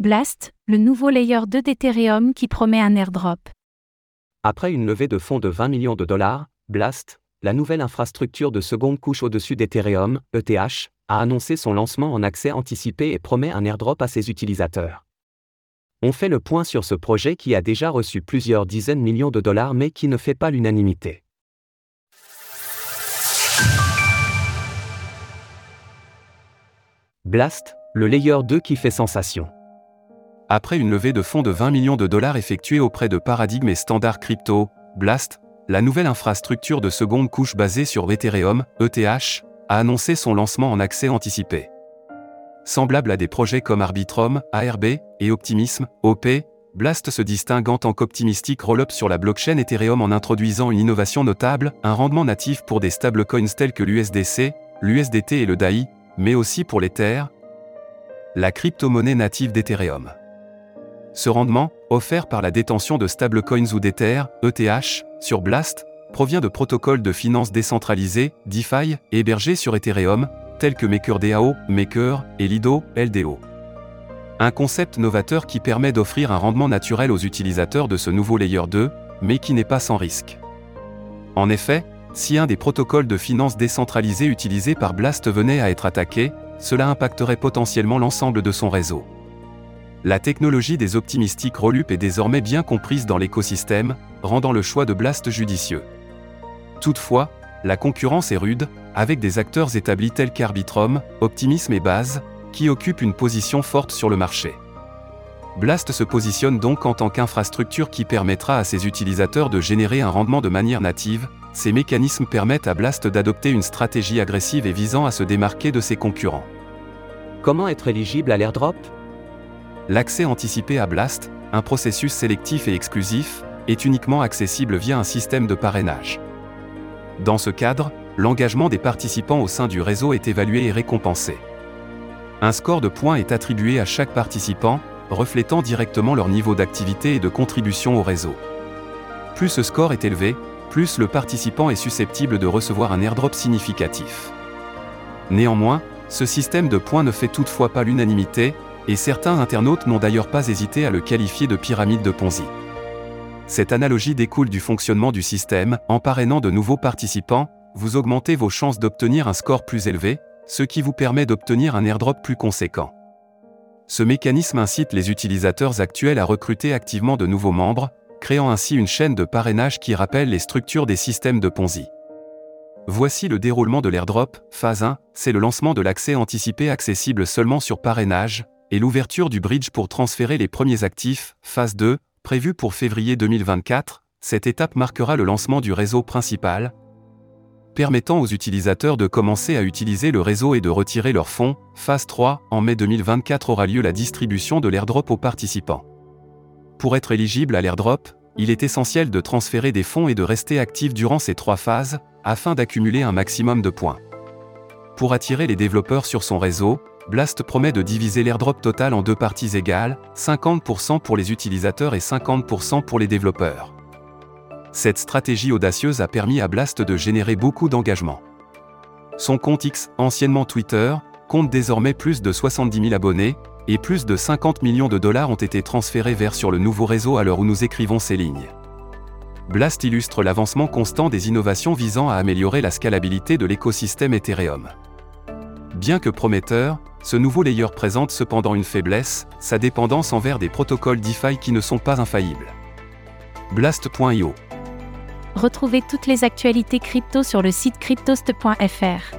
Blast, le nouveau layer 2 d'Ethereum qui promet un airdrop. Après une levée de fonds de 20 millions de dollars, Blast, la nouvelle infrastructure de seconde couche au-dessus d'Ethereum, ETH, a annoncé son lancement en accès anticipé et promet un airdrop à ses utilisateurs. On fait le point sur ce projet qui a déjà reçu plusieurs dizaines de millions de dollars mais qui ne fait pas l'unanimité. Blast, le layer 2 qui fait sensation. Après une levée de fonds de 20 millions de dollars effectuée auprès de Paradigm et Standard Crypto, Blast, la nouvelle infrastructure de seconde couche basée sur Ethereum, ETH, a annoncé son lancement en accès anticipé. Semblable à des projets comme Arbitrum, ARB, et Optimism, OP, Blast se distingue en tant qu'optimistique roll-up sur la blockchain Ethereum en introduisant une innovation notable, un rendement natif pour des stablecoins tels que l'USDC, l'USDT et le DAI, mais aussi pour l'Ether, la crypto-monnaie native d'Ethereum. Ce rendement, offert par la détention de stablecoins ou d'Ether, ETH, sur Blast, provient de protocoles de finances décentralisés, DeFi, hébergés sur Ethereum, tels que MakerDAO, Maker et Lido, LDO. Un concept novateur qui permet d'offrir un rendement naturel aux utilisateurs de ce nouveau layer 2, mais qui n'est pas sans risque. En effet, si un des protocoles de finances décentralisés utilisés par Blast venait à être attaqué, cela impacterait potentiellement l'ensemble de son réseau. La technologie des optimistiques Rollup est désormais bien comprise dans l'écosystème, rendant le choix de Blast judicieux. Toutefois, la concurrence est rude, avec des acteurs établis tels qu'Arbitrum, Optimism et Base, qui occupent une position forte sur le marché. Blast se positionne donc en tant qu'infrastructure qui permettra à ses utilisateurs de générer un rendement de manière native, ces mécanismes permettent à Blast d'adopter une stratégie agressive et visant à se démarquer de ses concurrents. Comment être éligible à l'airdrop? L'accès anticipé à Blast, un processus sélectif et exclusif, est uniquement accessible via un système de parrainage. Dans ce cadre, l'engagement des participants au sein du réseau est évalué et récompensé. Un score de points est attribué à chaque participant, reflétant directement leur niveau d'activité et de contribution au réseau. Plus ce score est élevé, plus le participant est susceptible de recevoir un airdrop significatif. Néanmoins, ce système de points ne fait toutefois pas l'unanimité, et certains internautes n'ont d'ailleurs pas hésité à le qualifier de pyramide de Ponzi. Cette analogie découle du fonctionnement du système, en parrainant de nouveaux participants, vous augmentez vos chances d'obtenir un score plus élevé, ce qui vous permet d'obtenir un airdrop plus conséquent. Ce mécanisme incite les utilisateurs actuels à recruter activement de nouveaux membres, créant ainsi une chaîne de parrainage qui rappelle les structures des systèmes de Ponzi. Voici le déroulement de l'airdrop. Phase 1, c'est le lancement de l'accès anticipé accessible seulement sur parrainage, et l'ouverture du bridge pour transférer les premiers actifs, phase 2, prévue pour février 2024, cette étape marquera le lancement du réseau principal, permettant aux utilisateurs de commencer à utiliser le réseau et de retirer leurs fonds. Phase 3, en mai 2024 aura lieu la distribution de l'airdrop aux participants. Pour être éligible à l'airdrop, il est essentiel de transférer des fonds et de rester actif durant ces trois phases, afin d'accumuler un maximum de points. Pour attirer les développeurs sur son réseau, Blast promet de diviser l'airdrop total en deux parties égales, 50% pour les utilisateurs et 50% pour les développeurs. Cette stratégie audacieuse a permis à Blast de générer beaucoup d'engagement. Son compte X, anciennement Twitter, compte désormais plus de 70 000 abonnés, et plus de 50 millions de dollars ont été transférés vers sur le nouveau réseau à l'heure où nous écrivons ces lignes. Blast illustre l'avancement constant des innovations visant à améliorer la scalabilité de l'écosystème Ethereum. Bien que prometteur, ce nouveau layer présente cependant une faiblesse, sa dépendance envers des protocoles DeFi qui ne sont pas infaillibles. Blast.io Retrouvez toutes les actualités crypto sur le site cryptost.fr.